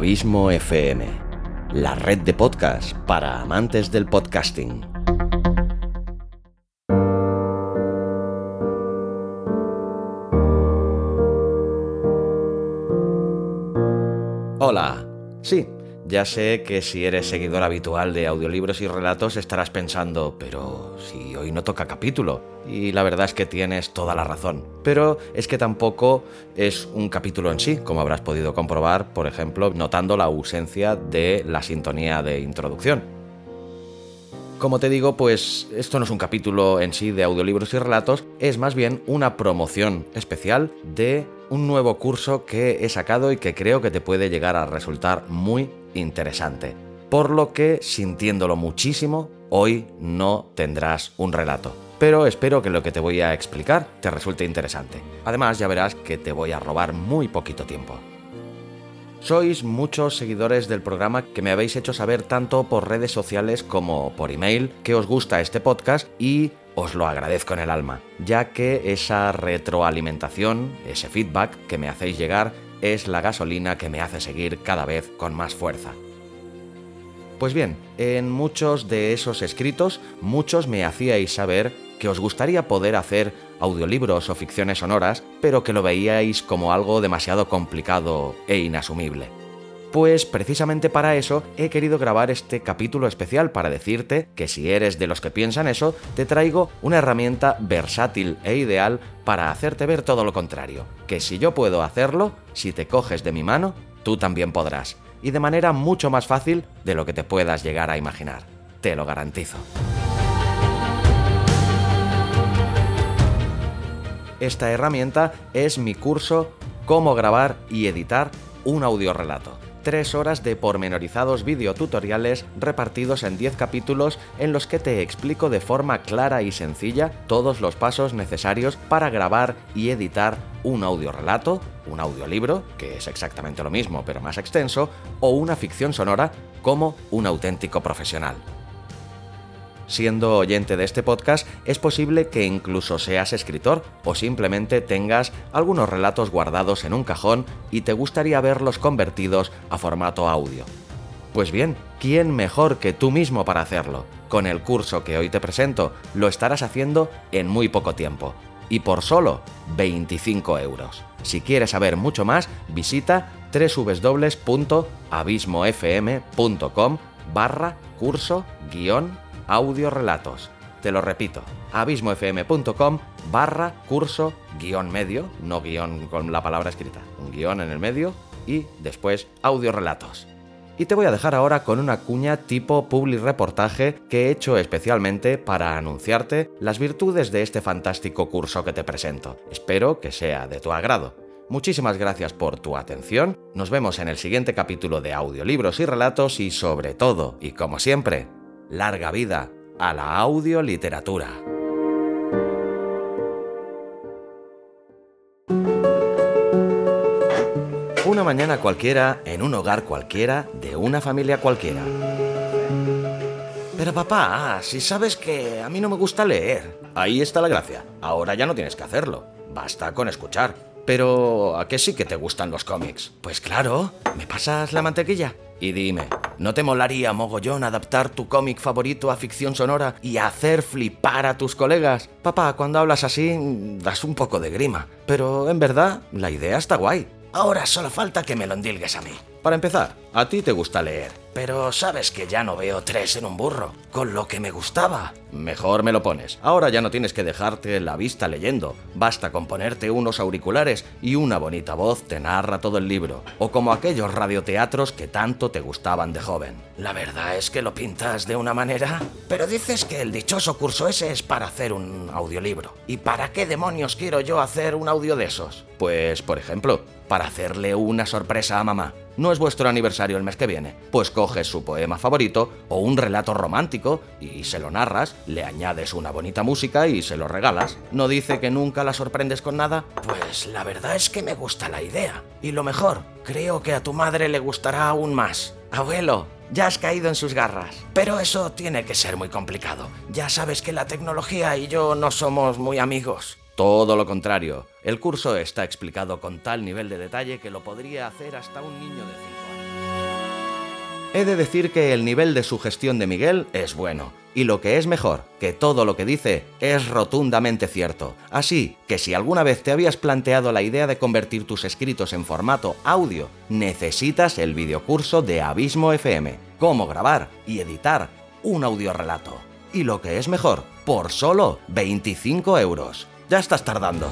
Abismo FM, la red de podcast para amantes del podcasting. Hola, sí, ya sé que si eres seguidor habitual de audiolibros y relatos estarás pensando, pero si hoy no toca capítulo. Y la verdad es que tienes toda la razón. Pero es que tampoco es un capítulo en sí, como habrás podido comprobar, por ejemplo, notando la ausencia de la sintonía de introducción. Como te digo, pues esto no es un capítulo en sí de audiolibros y relatos, es más bien una promoción especial de un nuevo curso que he sacado y que creo que te puede llegar a resultar muy interesante. Por lo que, sintiéndolo muchísimo, hoy no tendrás un relato. Pero espero que lo que te voy a explicar te resulte interesante. Además, ya verás que te voy a robar muy poquito tiempo. Sois muchos seguidores del programa que me habéis hecho saber tanto por redes sociales como por email que os gusta este podcast y os lo agradezco en el alma, ya que esa retroalimentación, ese feedback que me hacéis llegar es la gasolina que me hace seguir cada vez con más fuerza. Pues bien, en muchos de esos escritos, muchos me hacíais saber que os gustaría poder hacer audiolibros o ficciones sonoras, pero que lo veíais como algo demasiado complicado e inasumible. Pues precisamente para eso he querido grabar este capítulo especial para decirte que si eres de los que piensan eso, te traigo una herramienta versátil e ideal para hacerte ver todo lo contrario. Que si yo puedo hacerlo, si te coges de mi mano, tú también podrás. Y de manera mucho más fácil de lo que te puedas llegar a imaginar. Te lo garantizo. Esta herramienta es mi curso Cómo grabar y editar un audiorelato tres horas de pormenorizados videotutoriales repartidos en 10 capítulos en los que te explico de forma clara y sencilla todos los pasos necesarios para grabar y editar un audiorelato, un audiolibro, que es exactamente lo mismo pero más extenso, o una ficción sonora como un auténtico profesional siendo oyente de este podcast, es posible que incluso seas escritor o simplemente tengas algunos relatos guardados en un cajón y te gustaría verlos convertidos a formato audio. Pues bien, ¿quién mejor que tú mismo para hacerlo? Con el curso que hoy te presento, lo estarás haciendo en muy poco tiempo y por solo 25 euros. Si quieres saber mucho más, visita www.abismofm.com barra curso guion audio relatos. Te lo repito, abismofm.com barra curso guion medio, no guion con la palabra escrita, un guion en el medio y después audio relatos. Y te voy a dejar ahora con una cuña tipo public reportaje que he hecho especialmente para anunciarte las virtudes de este fantástico curso que te presento. Espero que sea de tu agrado. Muchísimas gracias por tu atención. Nos vemos en el siguiente capítulo de audiolibros y relatos y sobre todo, y como siempre, larga vida a la audioliteratura. Una mañana cualquiera, en un hogar cualquiera, de una familia cualquiera. Pero papá, si sabes que a mí no me gusta leer. Ahí está la gracia. Ahora ya no tienes que hacerlo. Basta con escuchar. Pero, ¿a qué sí que te gustan los cómics? Pues claro, ¿me pasas la mantequilla? Y dime, ¿no te molaría mogollón adaptar tu cómic favorito a ficción sonora y hacer flipar a tus colegas? Papá, cuando hablas así, das un poco de grima. Pero en verdad, la idea está guay. Ahora solo falta que me lo endilgues a mí. Para empezar, a ti te gusta leer. Pero sabes que ya no veo tres en un burro, con lo que me gustaba. Mejor me lo pones. Ahora ya no tienes que dejarte la vista leyendo. Basta con ponerte unos auriculares y una bonita voz te narra todo el libro. O como aquellos radioteatros que tanto te gustaban de joven. La verdad es que lo pintas de una manera... Pero dices que el dichoso curso ese es para hacer un audiolibro. ¿Y para qué demonios quiero yo hacer un audio de esos? Pues, por ejemplo, para hacerle una sorpresa a mamá. No es vuestro aniversario el mes que viene. Pues coges su poema favorito o un relato romántico y se lo narras, le añades una bonita música y se lo regalas. ¿No dice que nunca la sorprendes con nada? Pues la verdad es que me gusta la idea. Y lo mejor, creo que a tu madre le gustará aún más. Abuelo, ya has caído en sus garras. Pero eso tiene que ser muy complicado. Ya sabes que la tecnología y yo no somos muy amigos. Todo lo contrario, el curso está explicado con tal nivel de detalle que lo podría hacer hasta un niño de 5 años. He de decir que el nivel de sugestión de Miguel es bueno, y lo que es mejor, que todo lo que dice es rotundamente cierto. Así que si alguna vez te habías planteado la idea de convertir tus escritos en formato audio, necesitas el videocurso de Abismo FM, cómo grabar y editar un audiorelato. Y lo que es mejor, por solo 25 euros. Ya estás tardando.